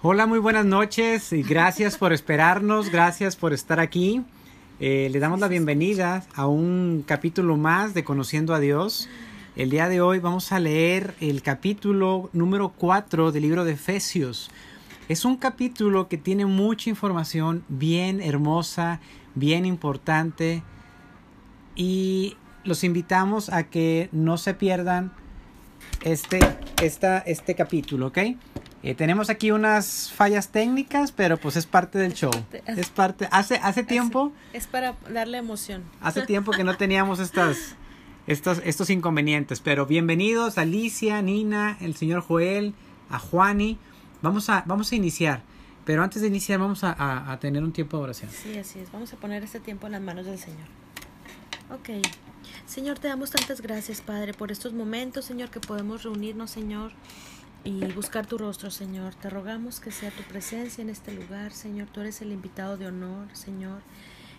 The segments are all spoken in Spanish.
Hola, muy buenas noches y gracias por esperarnos, gracias por estar aquí. Eh, le damos la bienvenida a un capítulo más de Conociendo a Dios. El día de hoy vamos a leer el capítulo número 4 del libro de Efesios. Es un capítulo que tiene mucha información bien hermosa, bien importante y los invitamos a que no se pierdan este, esta, este capítulo, ¿ok? Eh, tenemos aquí unas fallas técnicas, pero pues es parte del show. Es parte. Hace hace tiempo. Es, para darle emoción. Hace tiempo que no teníamos estas estos estos inconvenientes, pero bienvenidos Alicia, Nina, el señor Joel, a Juani. Vamos a vamos a iniciar, pero antes de iniciar vamos a, a tener un tiempo de oración. Sí, así es. Vamos a poner este tiempo en las manos del Señor. Ok. Señor, te damos tantas gracias, Padre, por estos momentos, Señor, que podemos reunirnos, Señor y buscar tu rostro, Señor. Te rogamos que sea tu presencia en este lugar, Señor. Tú eres el invitado de honor, Señor.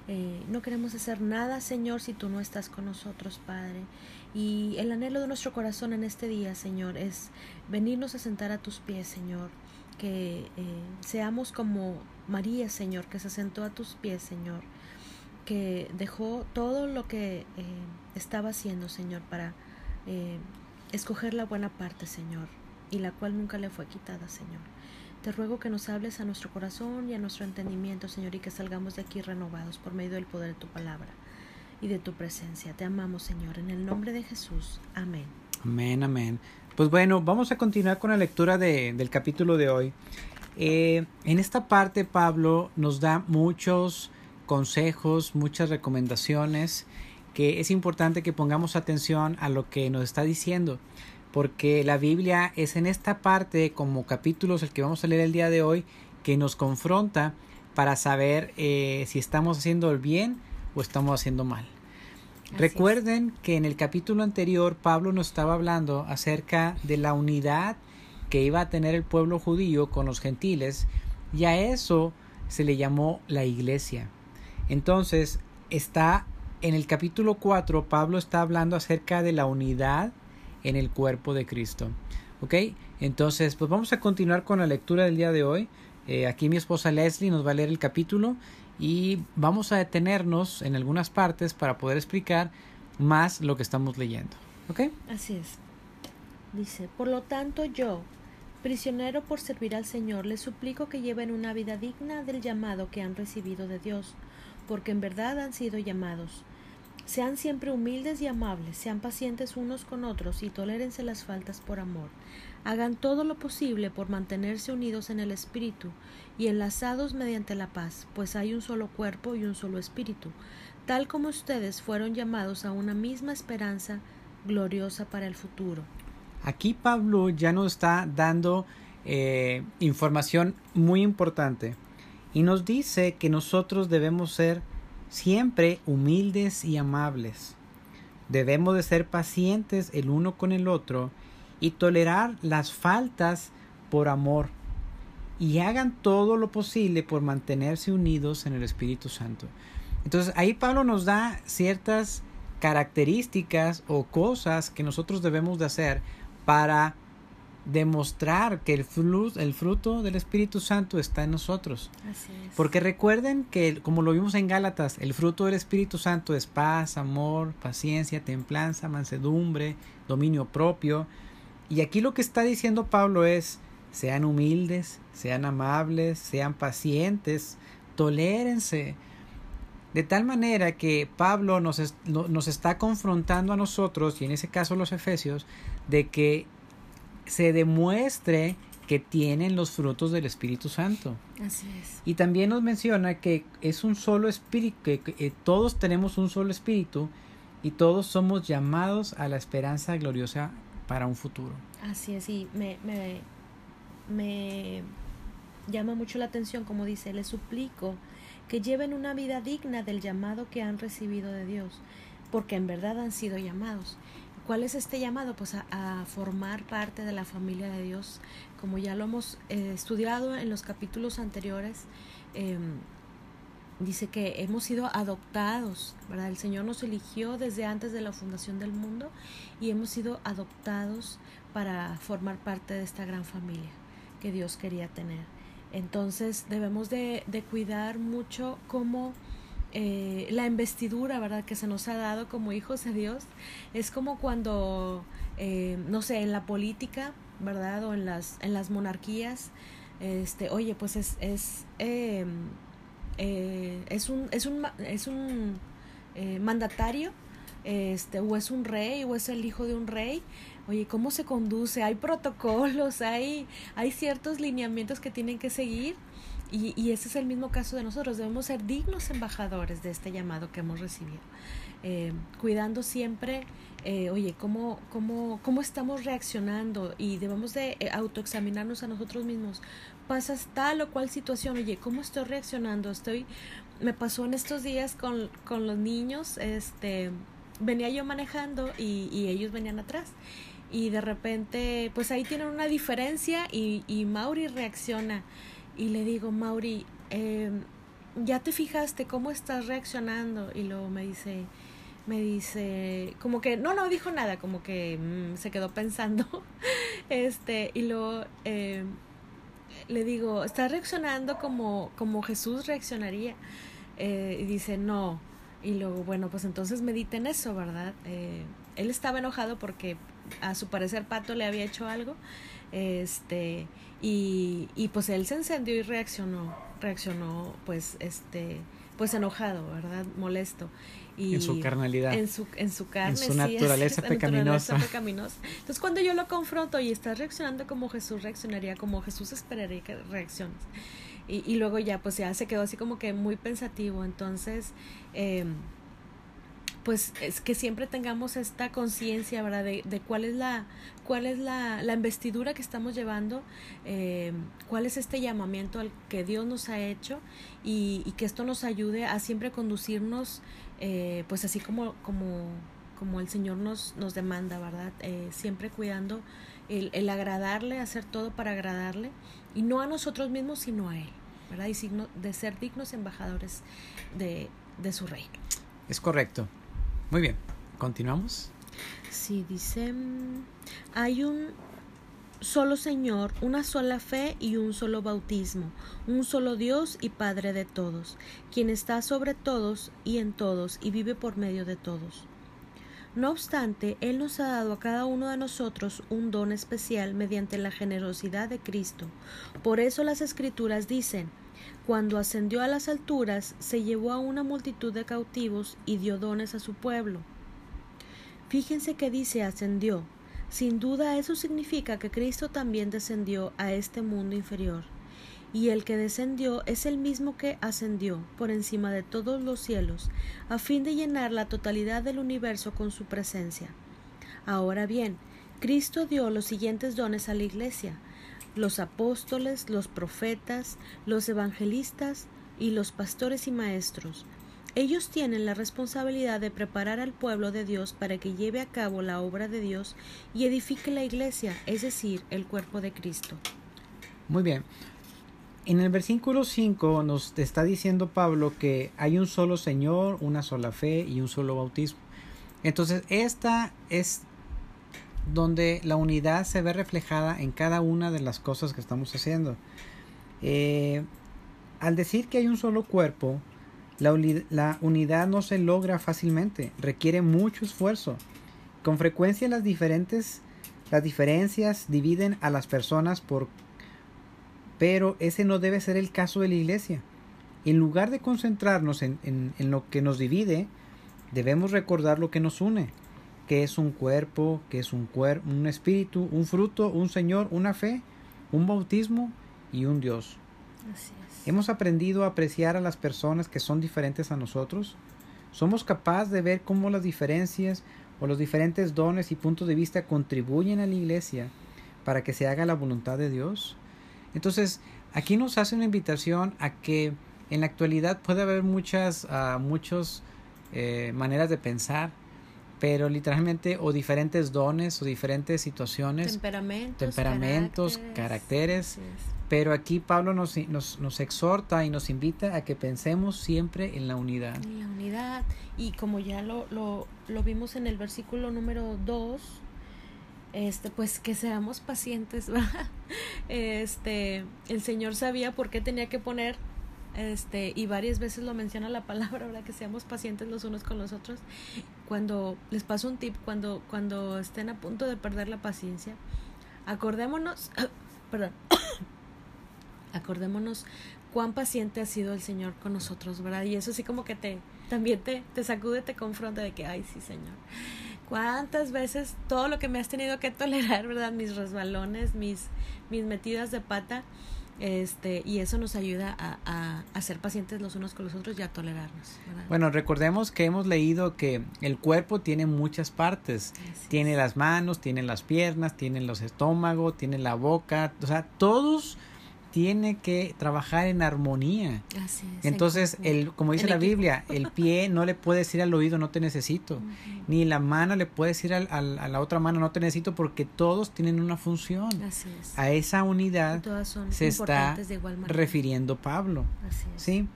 Eh, no queremos hacer nada, Señor, si tú no estás con nosotros, Padre. Y el anhelo de nuestro corazón en este día, Señor, es venirnos a sentar a tus pies, Señor. Que eh, seamos como María, Señor, que se sentó a tus pies, Señor. Que dejó todo lo que eh, estaba haciendo, Señor, para escoger la buena parte, Señor y la cual nunca le fue quitada, Señor. Te ruego que nos hables a nuestro corazón y a nuestro entendimiento, Señor, y que salgamos de aquí renovados por medio del poder de tu palabra y de tu presencia. Te amamos, Señor, en el nombre de Jesús. Amén. Amén, amén. Pues bueno, vamos a continuar con la lectura de, del capítulo de hoy. Eh, en esta parte Pablo nos da muchos consejos, muchas recomendaciones que es importante que pongamos atención a lo que nos está diciendo porque la Biblia es en esta parte, como capítulos, el que vamos a leer el día de hoy, que nos confronta para saber eh, si estamos haciendo el bien o estamos haciendo mal. Recuerden que en el capítulo anterior Pablo nos estaba hablando acerca de la unidad que iba a tener el pueblo judío con los gentiles y a eso se le llamó la iglesia. Entonces está en el capítulo 4 Pablo está hablando acerca de la unidad en el cuerpo de Cristo. ¿Ok? Entonces, pues vamos a continuar con la lectura del día de hoy. Eh, aquí mi esposa Leslie nos va a leer el capítulo y vamos a detenernos en algunas partes para poder explicar más lo que estamos leyendo. ¿Ok? Así es. Dice, por lo tanto yo, prisionero por servir al Señor, les suplico que lleven una vida digna del llamado que han recibido de Dios, porque en verdad han sido llamados. Sean siempre humildes y amables, sean pacientes unos con otros y tolérense las faltas por amor. Hagan todo lo posible por mantenerse unidos en el Espíritu y enlazados mediante la paz, pues hay un solo cuerpo y un solo Espíritu, tal como ustedes fueron llamados a una misma esperanza gloriosa para el futuro. Aquí Pablo ya nos está dando eh, información muy importante y nos dice que nosotros debemos ser siempre humildes y amables. Debemos de ser pacientes el uno con el otro y tolerar las faltas por amor. Y hagan todo lo posible por mantenerse unidos en el Espíritu Santo. Entonces ahí Pablo nos da ciertas características o cosas que nosotros debemos de hacer para demostrar que el, el fruto del Espíritu Santo está en nosotros. Porque recuerden que, como lo vimos en Gálatas, el fruto del Espíritu Santo es paz, amor, paciencia, templanza, mansedumbre, dominio propio. Y aquí lo que está diciendo Pablo es, sean humildes, sean amables, sean pacientes, tolérense. De tal manera que Pablo nos, nos está confrontando a nosotros, y en ese caso los Efesios, de que se demuestre que tienen los frutos del Espíritu Santo. Así es. Y también nos menciona que es un solo espíritu, que, todos tenemos un solo espíritu y todos somos llamados a la esperanza gloriosa para un futuro. Así es, y me, me, me llama mucho la atención, como dice, les suplico que lleven una vida digna del llamado que han recibido de Dios, porque en verdad han sido llamados. ¿Cuál es este llamado? Pues a, formar parte de la familia de Dios. Como ya lo hemos eh, estudiado en los capítulos anteriores, em, dice que hemos sido adoptados, ¿verdad? El Señor nos eligió desde antes de la fundación del mundo y hemos sido adoptados para formar parte de esta gran familia que Dios quería tener. Entonces debemos de, de cuidar mucho cómo eh, la investidura, ¿verdad?, que se nos ha dado como hijos de Dios. Es como cuando, eh, no sé, en la política, ¿verdad?, o en las, en las monarquías, este, oye, pues es, es, em, eh, es un, es un, es un eh, mandatario, este, o es un rey, o es el hijo de un rey, oye, ¿cómo se conduce? Hay protocolos, hay, hay ciertos lineamientos que tienen que seguir y, y, ese es el mismo caso de nosotros. Debemos ser dignos embajadores de este llamado que hemos recibido. Eh, cuidando siempre, eh, oye, ¿cómo, cómo, cómo estamos reaccionando y debemos de eh, autoexaminarnos a nosotros mismos. Pasas tal o cual situación, oye, ¿cómo estoy reaccionando? Estoy, me pasó en estos días con, con los niños, este, venía yo manejando y, y ellos venían atrás y de repente, pues ahí tienen una diferencia y, y Mauri reacciona y le digo, Mauri, eh, ¿ya te fijaste cómo estás reaccionando? Y luego me dice, me dice, como que, no, no dijo nada, como que mm, se quedó pensando. este, y luego eh, le digo, ¿estás reaccionando como, como Jesús reaccionaría? Eh, y dice, no. Y luego, bueno, pues entonces medita en eso, ¿verdad? Eh, él estaba enojado porque a su parecer Pato le había hecho algo. Este, y, y pues él se encendió y reaccionó, reaccionó pues este, pues enojado, ¿verdad? Molesto. Y en su carnalidad. En su, en su carne. En su naturaleza, sí, pecaminosa. naturaleza pecaminosa. Entonces cuando yo lo confronto y estás reaccionando como Jesús reaccionaría, como Jesús esperaría que reacciones. Y, y luego ya, pues ya se quedó así como que muy pensativo. Entonces, eh, pues es que siempre tengamos esta conciencia, ¿verdad? De, de, cuál es la cuál es la, la investidura que estamos llevando, eh, cuál es este llamamiento al que Dios nos ha hecho y, y que esto nos ayude a siempre conducirnos, eh, pues así como, como, como el Señor nos, nos demanda, ¿verdad? Eh, siempre cuidando el, el agradarle, hacer todo para agradarle y no a nosotros mismos, sino a Él, ¿verdad? Y signo de ser dignos embajadores de, de su reino. Es correcto. Muy bien, continuamos. Sí, dice, hay un solo Señor, una sola fe y un solo bautismo, un solo Dios y Padre de todos, quien está sobre todos y en todos y vive por medio de todos. No obstante, Él nos ha dado a cada uno de nosotros un don especial mediante la generosidad de Cristo. Por eso las Escrituras dicen, cuando ascendió a las alturas, se llevó a una multitud de cautivos y dio dones a su pueblo. Fíjense que dice ascendió. Sin duda eso significa que Cristo también descendió a este mundo inferior. Y el que descendió es el mismo que ascendió por encima de todos los cielos, a fin de llenar la totalidad del universo con su presencia. Ahora bien, Cristo dio los siguientes dones a la Iglesia, los apóstoles, los profetas, los evangelistas y los pastores y maestros. Ellos tienen la responsabilidad de preparar al pueblo de Dios para que lleve a cabo la obra de Dios y edifique la iglesia, es decir, el cuerpo de Cristo. Muy bien. En el versículo 5 nos está diciendo Pablo que hay un solo Señor, una sola fe y un solo bautismo. Entonces, esta es donde la unidad se ve reflejada en cada una de las cosas que estamos haciendo. Eh, al decir que hay un solo cuerpo, la, la, unidad no se logra fácilmente, requiere mucho esfuerzo. Con frecuencia las diferentes las diferencias dividen a las personas por pero ese no debe ser el caso de la iglesia. En lugar de concentrarnos en, en, en lo que nos divide, debemos recordar lo que nos une que es un cuerpo, que es un cuerpo, un espíritu, un fruto, un Señor, una fe, un bautismo y un Dios. Así es. Hemos aprendido a apreciar a las personas que son diferentes a nosotros. Somos capaces de ver cómo las diferencias o los diferentes dones y puntos de vista contribuyen a la iglesia para que se haga la voluntad de Dios. Entonces, aquí nos hace una invitación a que en la actualidad puede haber muchas, uh, muchas eh, maneras de pensar, pero literalmente o diferentes dones o diferentes situaciones, temperamentos, temperamentos caracteres, caracteres pero aquí Pablo nos, nos, nos, exhorta y nos invita a que pensemos siempre en la unidad. En la unidad, y como ya lo, lo, lo vimos en el versículo número 2, este, pues que seamos pacientes, ¿verdad? Este, el Señor sabía por qué tenía que poner, este, y varias veces lo menciona la palabra, ¿verdad? Que seamos pacientes los unos con los otros. Cuando, les paso un tip, cuando, cuando estén a punto de perder la paciencia, acordémonos, perdón, acordémonos cuán paciente ha sido el Señor con nosotros, ¿verdad? Y eso sí como que te, también te, te sacude, te confronta de que, ay, sí, Señor cuántas veces todo lo que me has tenido que tolerar, ¿verdad? Mis resbalones, mis, mis metidas de pata. Este, y eso nos ayuda a, a, ser pacientes los unos con los otros y a tolerarnos. Bueno, recordemos que hemos leído que el cuerpo tiene muchas partes. tiene las manos, tiene las piernas, tiene los estómagos, tiene la boca. O sea, todos tiene que trabajar en armonía. Así es, Entonces, el, como dice la Biblia, el pie no le puede decir al oído no te necesito, ni la mano le puede decir al, a la otra mano no te necesito porque todos tienen una función. Así es. A esa unidad se está refiriendo Pablo. Así es. ¿sí?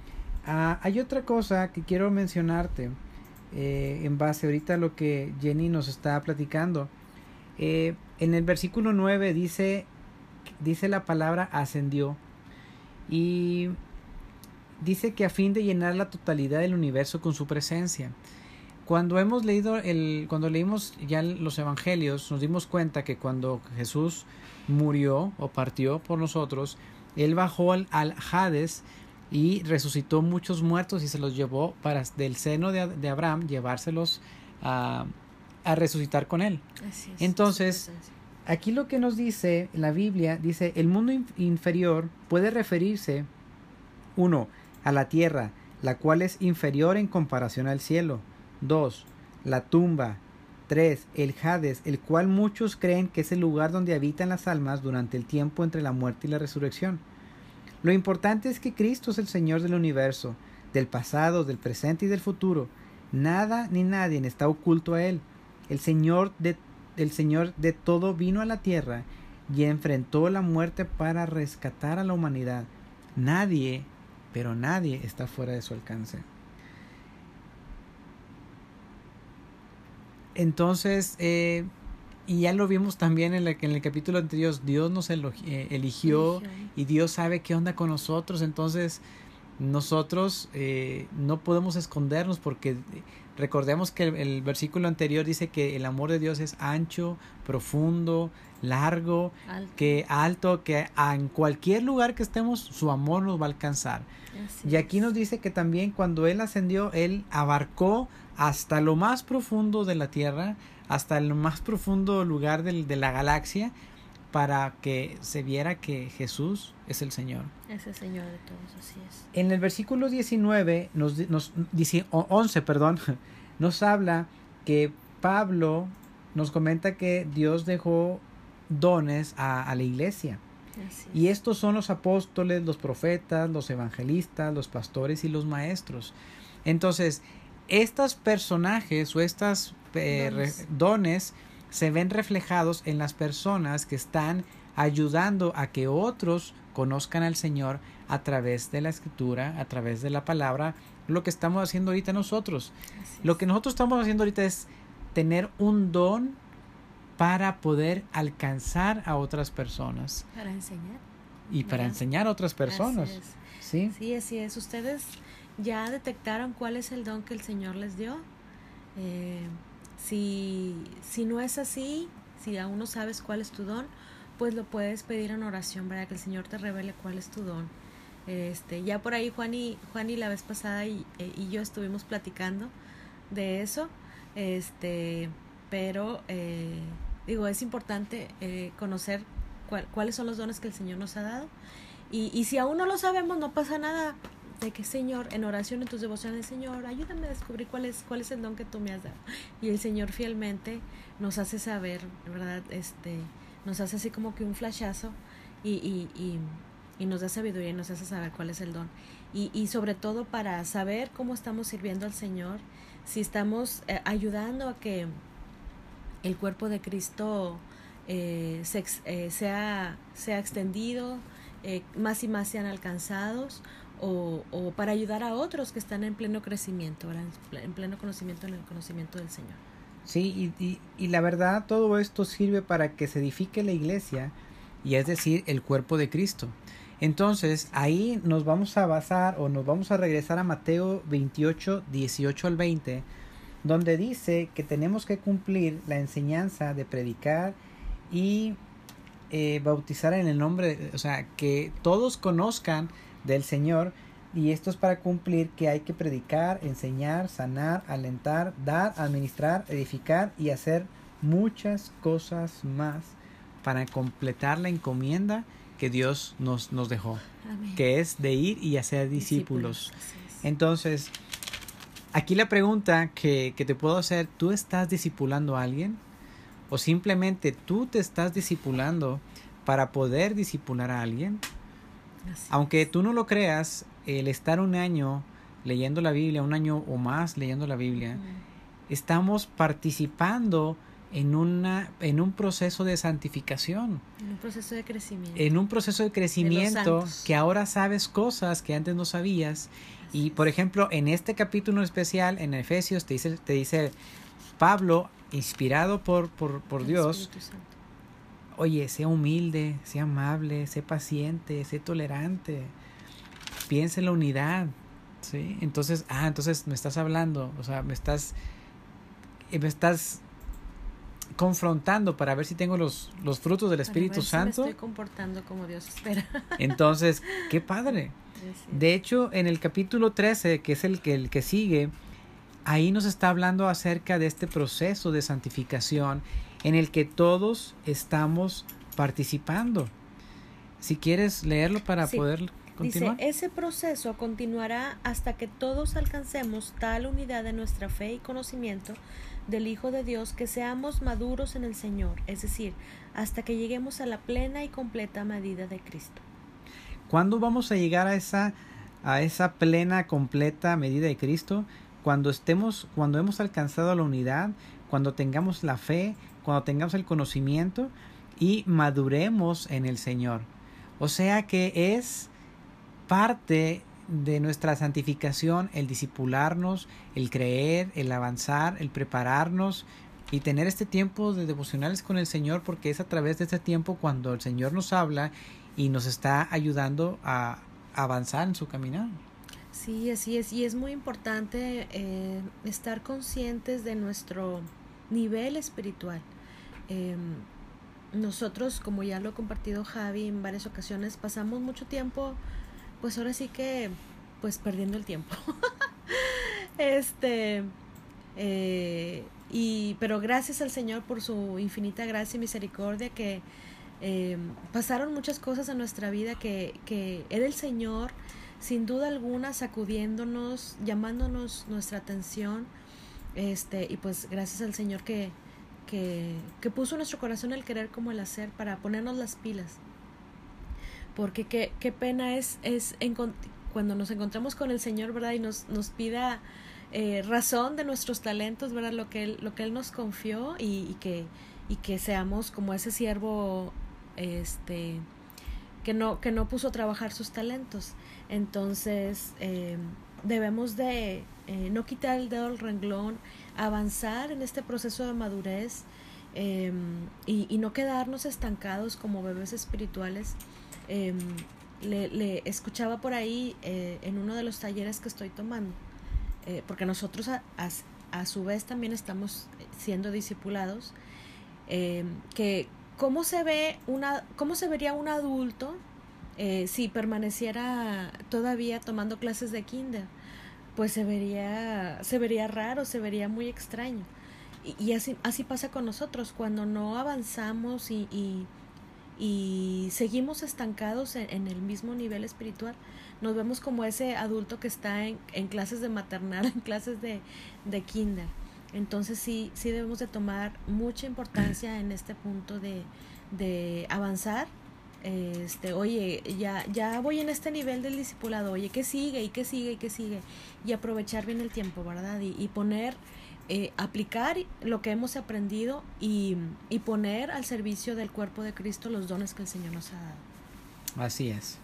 Ah, hay otra cosa que quiero mencionarte eh, en base ahorita a lo que Jenny nos está platicando. Eh, en el versículo 9 dice dice la palabra ascendió y dice que a fin de llenar la totalidad del universo con su presencia. Cuando hemos leído el cuando leímos ya los evangelios nos dimos cuenta que cuando Jesús murió o partió por nosotros, él bajó al, Hades y resucitó muchos muertos y se los llevó para del seno de, Abraham llevárselos a, a resucitar con él. Entonces, aquí lo que nos dice la Biblia, dice, el mundo inferior puede referirse, uno, a la tierra, la cual es inferior en comparación al cielo. Dos, la tumba. Tres, el Hades, el cual muchos creen que es el lugar donde habitan las almas durante el tiempo entre la muerte y la resurrección. Lo importante es que Cristo es el Señor del universo, del pasado, del presente y del futuro. Nada ni nadie está oculto a Él. El Señor de el Señor de todo vino a la tierra y enfrentó la muerte para rescatar a la humanidad. Nadie, pero nadie está fuera de su alcance. Entonces, eh, y ya lo vimos también en, en, el capítulo anterior, Dios nos eh, eligió y Dios sabe qué onda con nosotros. Entonces, nosotros eh, no podemos escondernos porque recordemos que el, versículo anterior dice que el amor de Dios es ancho, profundo, largo, que alto, que en cualquier lugar que estemos su amor nos va a alcanzar. y aquí nos dice que también cuando Él ascendió, Él abarcó hasta lo más profundo de la tierra, hasta el más profundo lugar de la galaxia, para que se viera que Jesús es el Señor. Es el Señor de todos, así es. En el versículo 19, nos, nos dice, 11, perdón, nos habla que Pablo nos comenta que Dios dejó dones a, a la iglesia. Y estos son los apóstoles, los profetas, los evangelistas, los pastores y los maestros. Entonces, estos personajes o estos eh, dones se ven reflejados en las personas que están ayudando a que otros conozcan al Señor a través de la escritura, a través de la palabra, lo que estamos haciendo ahorita nosotros. Lo que nosotros estamos haciendo ahorita es tener un don para poder alcanzar a otras personas. Para enseñar. Y para enseñar a otras personas. Sí, sí, así es. Ustedes ya detectaron cuál es el don que el Señor les dio. Eh, si, si no es así, si aún no sabes cuál es tu don, pues lo puedes pedir en oración, para Que el Señor te revele cuál es tu don. Este, ya por ahí Juan y, Juan y la vez pasada y, eh, y yo estuvimos platicando de eso, este, pero eh, digo, es importante eh, conocer cuáles son los dones que el Señor nos ha dado. Y, y si aún no lo sabemos, no pasa nada de que Señor, en oración en tus devociones, Señor, ayúdame a descubrir cuál es, cuál es el don que tú me has dado. Y el Señor fielmente nos hace saber, ¿verdad? Este, nos hace así como que un flashazo y, y, y, y nos da sabiduría y nos hace saber cuál es el don. Y, y sobre todo para saber cómo estamos sirviendo al Señor, si estamos eh, ayudando a que el cuerpo de Cristo eh, se, eh, sea, sea extendido, más y más sean alcanzados o, para ayudar a otros que están en pleno crecimiento, en pleno conocimiento en el conocimiento del Señor. Sí, y la verdad todo esto sirve para que se edifique la iglesia, y es decir, el cuerpo de Cristo. Entonces, ahí nos vamos a basar o nos vamos a regresar a Mateo 28, 18 al 20, donde dice que tenemos que cumplir la enseñanza de predicar y eh, bautizar en el nombre, o sea, que todos conozcan del Señor y esto es para cumplir que hay que predicar, enseñar, sanar, alentar, dar, administrar, edificar y hacer muchas cosas más para completar la encomienda que Dios nos, nos dejó, que es de ir y hacer discípulos. Entonces, aquí la pregunta que, que te puedo hacer, ¿tú estás discipulando a alguien? ¿O simplemente tú te estás discipulando para poder discipular a alguien? Aunque tú no lo creas, el estar un año leyendo la Biblia, un año o más leyendo la Biblia, estamos participando en, una, en un proceso de santificación. En un proceso de crecimiento. En un proceso de crecimiento que ahora sabes cosas que antes no sabías. y por ejemplo, en este capítulo especial, en Efesios, te dice, te dice Pablo, inspirado por, por, por Dios, oye, sea humilde, sea amable, sea paciente, sea tolerante, piensa en la unidad, ¿sí? Entonces, ah, entonces me estás hablando, o sea, me estás, me estás confrontando para ver si tengo los, los frutos del Espíritu Santo. me estoy comportando como Dios espera. Entonces, qué padre. De hecho, en el capítulo 13, que es el que, el que sigue, ahí nos está hablando acerca de este proceso de santificación en el que todos estamos participando. Si quieres leerlo para poder continuar. Dice, ese proceso continuará hasta que todos alcancemos tal unidad de nuestra fe y conocimiento del Hijo de Dios que seamos maduros en el Señor, es decir, hasta que lleguemos a la plena y completa medida de Cristo. ¿Cuándo vamos a llegar a esa a esa plena completa medida de Cristo? Cuando estemos cuando hemos alcanzado la unidad, cuando tengamos la fe, cuando tengamos el conocimiento y maduremos en el Señor. O sea que es parte de nuestra santificación el discipularnos, el creer, el avanzar, el prepararnos y tener este tiempo de devocionales con el Señor porque es a través de este tiempo cuando el Señor nos habla y nos está ayudando a avanzar en su caminar. Sí, así es. Y es muy importante eh, estar conscientes de nuestro nivel espiritual. Em, nosotros, como ya lo ha compartido Javi en varias ocasiones, pasamos mucho tiempo pues ahora sí que, pues perdiendo el tiempo. este, eh, y, pero gracias al Señor por su infinita gracia y misericordia que eh, pasaron muchas cosas en nuestra vida que, que era el Señor, sin duda alguna, sacudiéndonos, llamándonos nuestra atención, este, y pues gracias al Señor que, que, que puso nuestro corazón el querer como el hacer para ponernos las pilas porque qué, qué pena es, es cuando nos encontramos con el Señor, ¿verdad? Y nos, nos pida eh, razón de nuestros talentos, ¿verdad? Lo que Él, lo que él nos confió y, que, y que seamos como ese siervo, este, que no, que no puso a trabajar sus talentos. Entonces, eh, debemos de eh, no quitar el dedo al renglón, avanzar en este proceso de madurez em, y, no quedarnos estancados como bebés espirituales. Em, le, escuchaba por ahí eh, en uno de los talleres que estoy tomando, eh, porque nosotros a, a, su vez también estamos siendo discipulados, em, que cómo se ve una, cómo se vería un adulto eh, si permaneciera todavía tomando clases de kinder, pues se vería, se vería raro, se vería muy extraño. Y, así, así pasa con nosotros, cuando no avanzamos y, y y seguimos estancados en, el mismo nivel espiritual. Nos vemos como ese adulto que está en, en clases de maternal, en clases de, de, kinder. Entonces sí, sí debemos de tomar mucha importancia en este punto de, de avanzar. Este, oye, ya, ya voy en este nivel del discipulado, oye, ¿qué sigue? ¿Y qué sigue? ¿Y qué sigue? Y aprovechar bien el tiempo, ¿verdad? Y, y poner eh, aplicar lo que hemos aprendido y, y, poner al servicio del cuerpo de Cristo los dones que el Señor nos ha dado. Así es.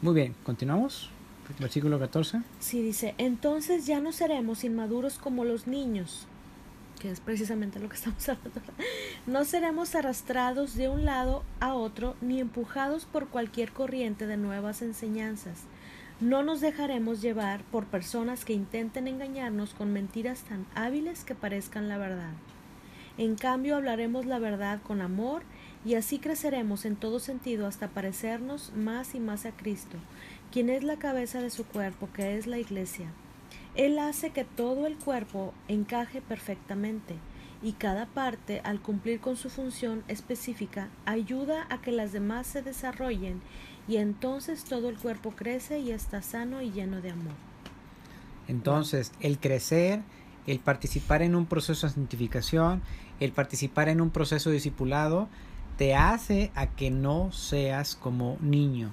Muy bien, continuamos. Versículo 14. Sí, dice, entonces ya no seremos inmaduros como los niños. Que es precisamente lo que estamos hablando. No seremos arrastrados de un lado a otro ni empujados por cualquier corriente de nuevas enseñanzas. No nos dejaremos llevar por personas que intenten engañarnos con mentiras tan hábiles que parezcan la verdad. En cambio hablaremos la verdad con amor y así creceremos en todo sentido hasta parecernos más y más a Cristo, quien es la cabeza de su cuerpo, que es la Iglesia. Él hace que todo el cuerpo encaje perfectamente y cada parte, al cumplir con su función específica, ayuda a que las demás se desarrollen y entonces todo el cuerpo crece y está sano y lleno de amor. Entonces, el crecer, el participar en un proceso de santificación, el participar en un proceso discipulado, te hace a que no seas como niño.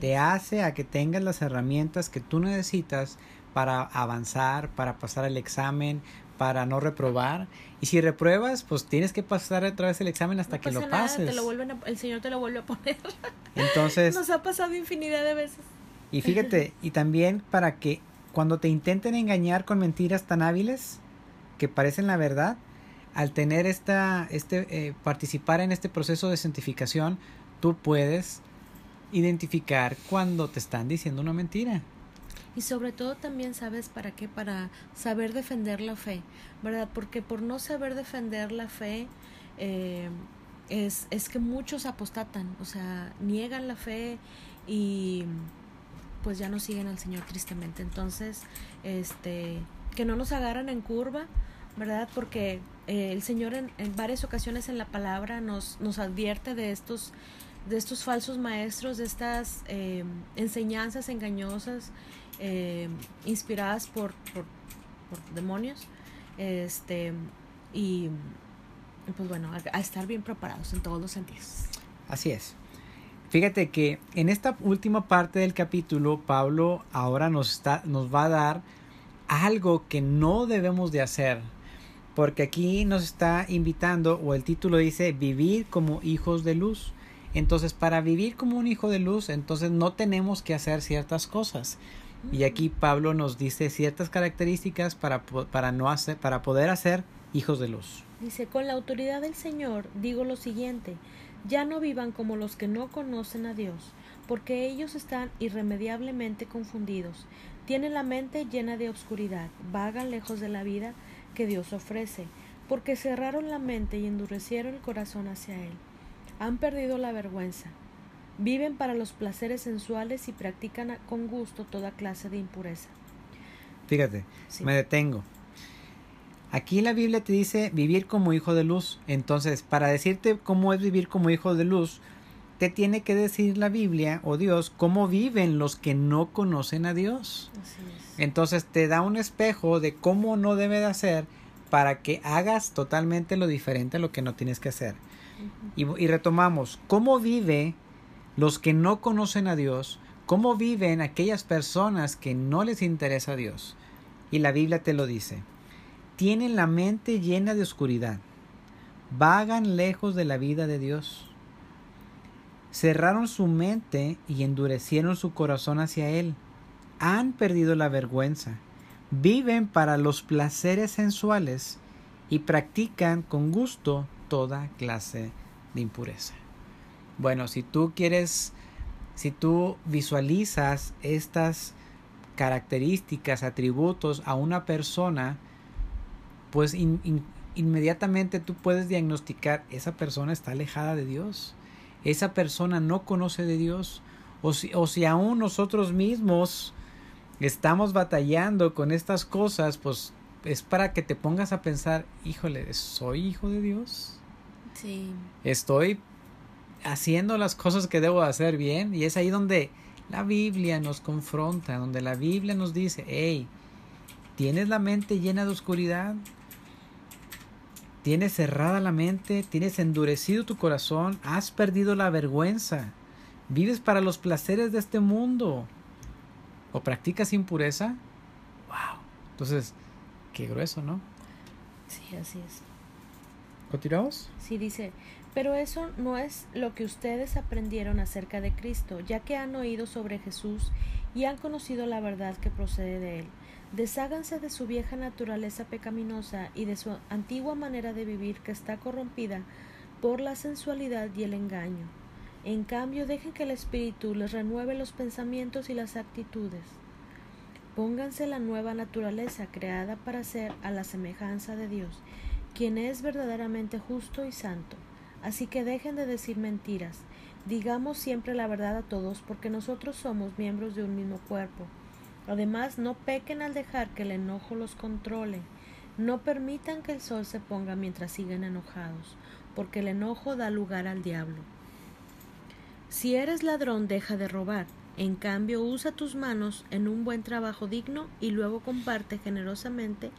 Te hace a que tengas las herramientas que tú necesitas para avanzar, para pasar el examen, para no reprobar. Y si repruebas, pues tienes que pasar otra vez el examen hasta que lo pases. Te lo vuelven el Señor te lo vuelve a poner. Entonces. Nos ha pasado infinidad de veces. Y fíjate, y también para que cuando te intenten engañar con mentiras tan hábiles que parecen la verdad, al tener esta, este, eh, participar en este proceso de santificación, tú puedes identificar cuando te están diciendo una mentira. Y sobre todo también sabes para qué, para saber defender la fe, ¿verdad? Porque por no saber defender la fe, eh, es, es que muchos apostatan, o sea, niegan la fe y pues ya no siguen al Señor tristemente. Entonces, este, que no nos agarran en curva, ¿verdad? Porque eh, el Señor en, varias ocasiones en la palabra nos, nos advierte de estos, de estos falsos maestros, de estas eh, enseñanzas engañosas eh, inspiradas por, por, demonios. Este, y pues bueno, a, a estar bien preparados en todos los sentidos. Así es. Fíjate que en esta última parte del capítulo, Pablo ahora nos, está, nos va a dar algo que no debemos de hacer porque aquí nos está invitando, o el título dice, vivir como hijos de luz. Entonces, para vivir como un hijo de luz, entonces no tenemos que hacer ciertas cosas. Y aquí Pablo nos dice ciertas características para, para, no hacer, para poder hacer hijos de luz. Dice, con la autoridad del Señor digo lo siguiente, ya no vivan como los que no conocen a Dios, porque ellos están irremediablemente confundidos, tienen la mente llena de obscuridad, vagan lejos de la vida que Dios ofrece, porque cerraron la mente y endurecieron el corazón hacia Él. Han perdido la vergüenza. Viven para los placeres sensuales y practican con gusto toda clase de impureza. Fíjate, me detengo. Aquí la Biblia te dice vivir como hijo de luz. Entonces, para decirte cómo es vivir como hijo de luz, te tiene que decir la Biblia o Dios cómo viven los que no conocen a Dios. Entonces te da un espejo de cómo no debe de hacer para que hagas totalmente lo diferente a lo que no tienes que hacer. y, y, retomamos, ¿cómo vive los que no conocen a Dios? ¿Cómo viven aquellas personas que no les interesa a Dios? Y la Biblia te lo dice. Tienen la mente llena de oscuridad. Vagan lejos de la vida de Dios. Cerraron su mente y endurecieron su corazón hacia Él han perdido la vergüenza, viven para los placeres sensuales y practican con gusto toda clase de impureza. Bueno, si tú quieres, si tú visualizas estas características, atributos a una persona, pues inmediatamente tú puedes diagnosticar, esa persona está alejada de Dios, esa persona no conoce de Dios, o si, o si aún nosotros mismos estamos batallando con estas cosas, pues es para que te pongas a pensar, híjole, ¿soy hijo de Dios? Sí. Estoy haciendo las cosas que debo hacer bien y es ahí donde la Biblia nos confronta, donde la Biblia nos dice, hey, ¿tienes la mente llena de oscuridad? ¿Tienes cerrada la mente? ¿Tienes endurecido tu corazón? ¿Has perdido la vergüenza? ¿Vives para los placeres de este mundo? o practicas impureza, wow. Entonces, qué grueso, ¿no? Sí, así es. ¿Continuamos? Sí, dice, pero eso no es lo que ustedes aprendieron acerca de Cristo, ya que han oído sobre Jesús y han conocido la verdad que procede de él. Desháganse de su vieja naturaleza pecaminosa y de su antigua manera de vivir que está corrompida por la sensualidad y el engaño. En cambio, dejen que el Espíritu les renueve los pensamientos y las actitudes. Pónganse la nueva naturaleza creada para ser a la semejanza de Dios, quien es verdaderamente justo y santo. Así que dejen de decir mentiras. Digamos siempre la verdad a todos, porque nosotros somos miembros de un mismo cuerpo. Además, no pequen al dejar que el enojo los controle. No permitan que el sol se ponga mientras siguen enojados, porque el enojo da lugar al diablo. Si eres ladrón, deja de robar. En cambio, usa tus manos en un buen trabajo digno y luego comparte generosamente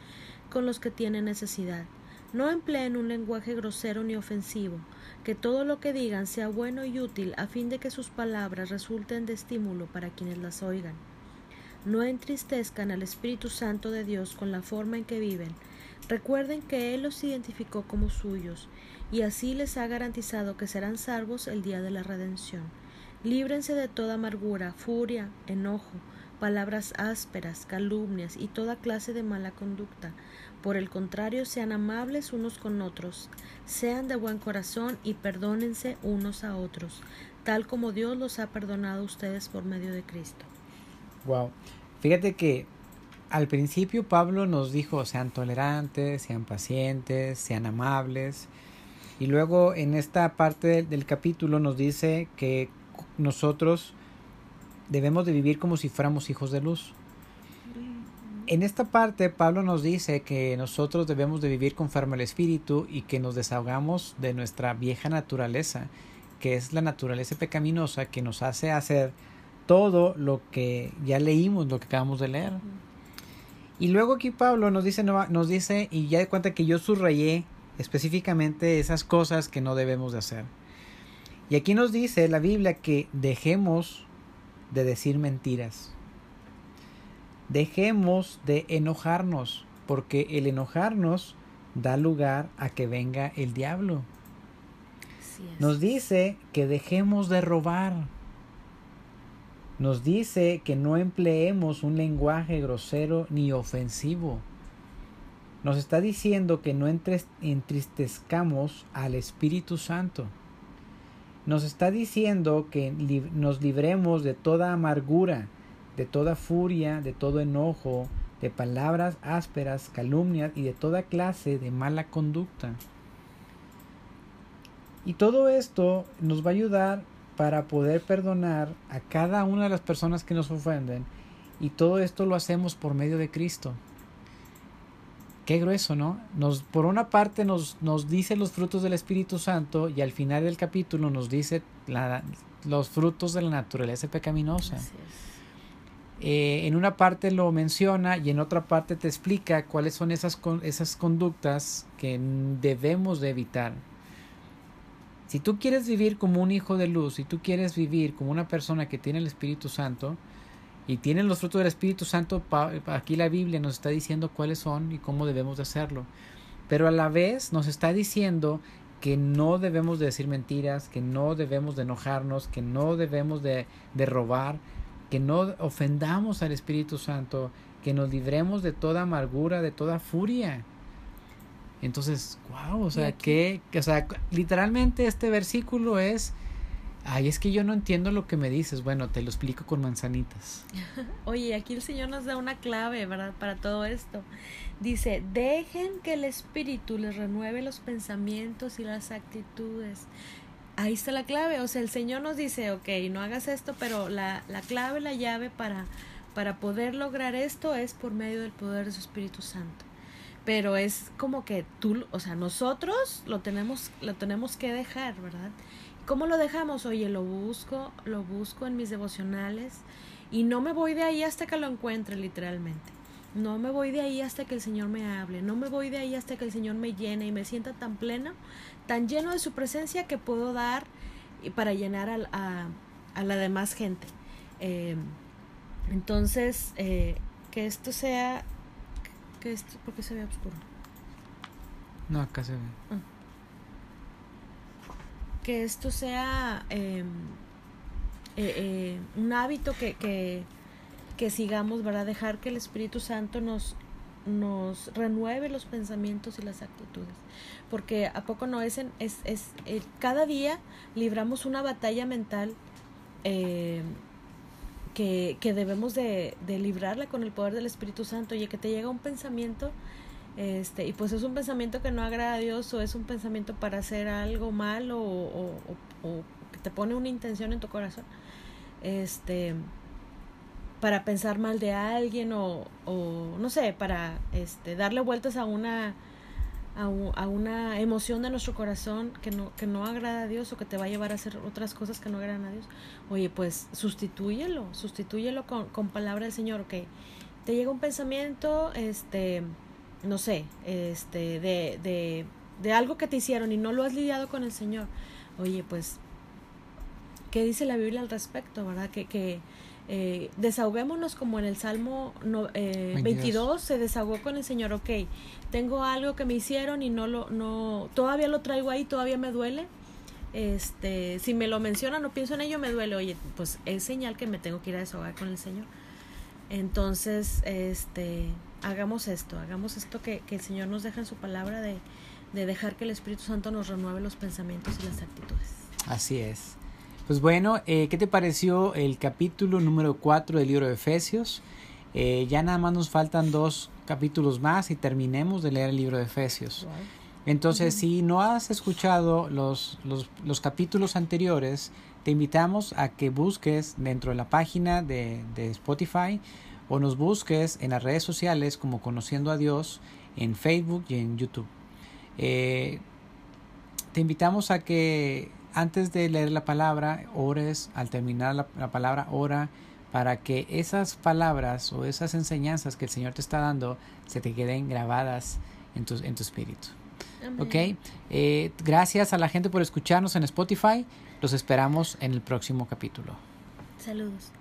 con los que tienen necesidad. No empleen un lenguaje grosero ni ofensivo, que todo lo que digan sea bueno y útil a fin de que sus palabras resulten de estímulo para quienes las oigan. No entristezcan al Espíritu Santo de Dios con la forma en que viven. Recuerden que Él los identificó como suyos y así les ha garantizado que serán salvos el día de la redención. Líbrense de toda amargura, furia, enojo, palabras ásperas, calumnias y toda clase de mala conducta. Por el contrario, sean amables unos con otros, sean de buen corazón y perdónense unos a otros, tal como Dios los ha perdonado a ustedes por medio de Cristo. Wow. Fíjate que al principio Pablo nos dijo sean tolerantes, sean pacientes, sean amables. Y luego en esta parte del, capítulo nos dice que nosotros debemos de vivir como si fuéramos hijos de luz. En esta parte Pablo nos dice que nosotros debemos de vivir conforme al Espíritu y que nos desahogamos de nuestra vieja naturaleza, que es la naturaleza pecaminosa que nos hace hacer todo lo que ya leímos, lo que acabamos de leer. Y luego aquí Pablo nos dice, nos dice, y ya de cuenta que yo subrayé específicamente esas cosas que no debemos de hacer. Y aquí nos dice la Biblia que dejemos de decir mentiras. Dejemos de enojarnos, porque el enojarnos da lugar a que venga el diablo. Nos dice que dejemos de robar nos dice que no empleemos un lenguaje grosero ni ofensivo. Nos está diciendo que no entristezcamos al Espíritu Santo. Nos está diciendo que nos libremos de toda amargura, de toda furia, de todo enojo, de palabras ásperas, calumnias y de toda clase de mala conducta. Y todo esto nos va a ayudar para poder perdonar a cada una de las personas que nos ofenden. Y todo esto lo hacemos por medio de Cristo. Qué grueso, ¿no? Nos, por una parte nos, nos dice los frutos del Espíritu Santo y al final del capítulo nos dice los frutos de la naturaleza pecaminosa. Eh, en una parte lo menciona y en otra parte te explica cuáles son esas, esas conductas que debemos de evitar. Si tú quieres vivir como un hijo de luz, si tú quieres vivir como una persona que tiene el Espíritu Santo y tiene los frutos del Espíritu Santo, aquí la Biblia nos está diciendo cuáles son y cómo debemos de hacerlo. Pero a la vez nos está diciendo que no debemos de decir mentiras, que no debemos de enojarnos, que no debemos de, de robar, que no ofendamos al Espíritu Santo, que nos libremos de toda amargura, de toda furia. Entonces, wow, o sea, que, o sea, literalmente este versículo es, ay, es que yo no entiendo lo que me dices. Bueno, te lo explico con manzanitas. Oye, aquí el Señor nos da una clave, ¿verdad? Para todo esto. Dice, dejen que el Espíritu les renueve los pensamientos y las actitudes. Ahí está la clave, o sea, el Señor nos dice, ok, no hagas esto, pero la, la clave, la llave para, para poder lograr esto es por medio del poder de su Espíritu Santo pero es como que tú, o sea, nosotros lo tenemos, lo tenemos que dejar, ¿verdad? ¿Cómo lo dejamos? Oye, lo busco, lo busco en mis devocionales y no me voy de ahí hasta que lo encuentre literalmente. No me voy de ahí hasta que el Señor me hable, no me voy de ahí hasta que el Señor me llene y me sienta tan pleno, tan lleno de su presencia que puedo dar para llenar a, a, la demás gente. Eh, entonces, eh, que esto sea que esto, porque se ve oscuro? No, acá se ve. Ah. Que esto sea em, eh, eh, un hábito que, que, que sigamos, ¿verdad? Dejar que el Espíritu Santo nos, nos renueve los pensamientos y las actitudes. Porque a poco no es, es, es eh, cada día libramos una batalla mental eh, que, que, debemos de, de, librarla con el poder del Espíritu Santo. Y que te llega un pensamiento, este, y pues es un pensamiento que no agrada a Dios o es un pensamiento para hacer algo malo o, o que te pone una intención en tu corazón. Este, para pensar mal de alguien o, o no sé, para este, darle vueltas a una, a, a, una emoción de nuestro corazón que no, que no agrada a Dios o que te va a llevar a hacer otras cosas que no agradan a Dios, oye, pues sustitúyelo, sustitúyelo con, con palabra del Señor, que te llega un pensamiento, este, no sé, este, de, de, de algo que te hicieron y no lo has lidiado con el Señor, oye, pues, ¿qué dice la Biblia al respecto, verdad? Que, que eh, desahoguémonos como en el Salmo no, eh, 22 se desahogó con el Señor, ok, tengo algo que me hicieron y no lo, no, todavía lo traigo ahí, todavía me duele, este, si me lo menciona no pienso en ello, me duele, oye, pues es señal que me tengo que ir a desahogar con el Señor. Entonces, este, hagamos esto, hagamos esto que, que el Señor nos deja en su palabra de, de dejar que el Espíritu Santo nos renueve los pensamientos y las actitudes. Así es. Pues bueno, eh, ¿qué te pareció el capítulo número 4 del libro de Efesios? Eh, ya nada más nos faltan dos capítulos más y terminemos de leer el libro de Efesios. Entonces, si no has escuchado los, los, los, capítulos anteriores, te invitamos a que busques dentro de la página de, de Spotify o nos busques en las redes sociales como Conociendo a Dios en Facebook y en YouTube. Eh, te invitamos a que antes de leer la palabra, ores, al terminar la, la, palabra, ora para que esas palabras o esas enseñanzas que el Señor te está dando se te queden grabadas en tu, en tu espíritu. Amén. Ok, eh, gracias a la gente por escucharnos en Spotify. Los esperamos en el próximo capítulo. Saludos.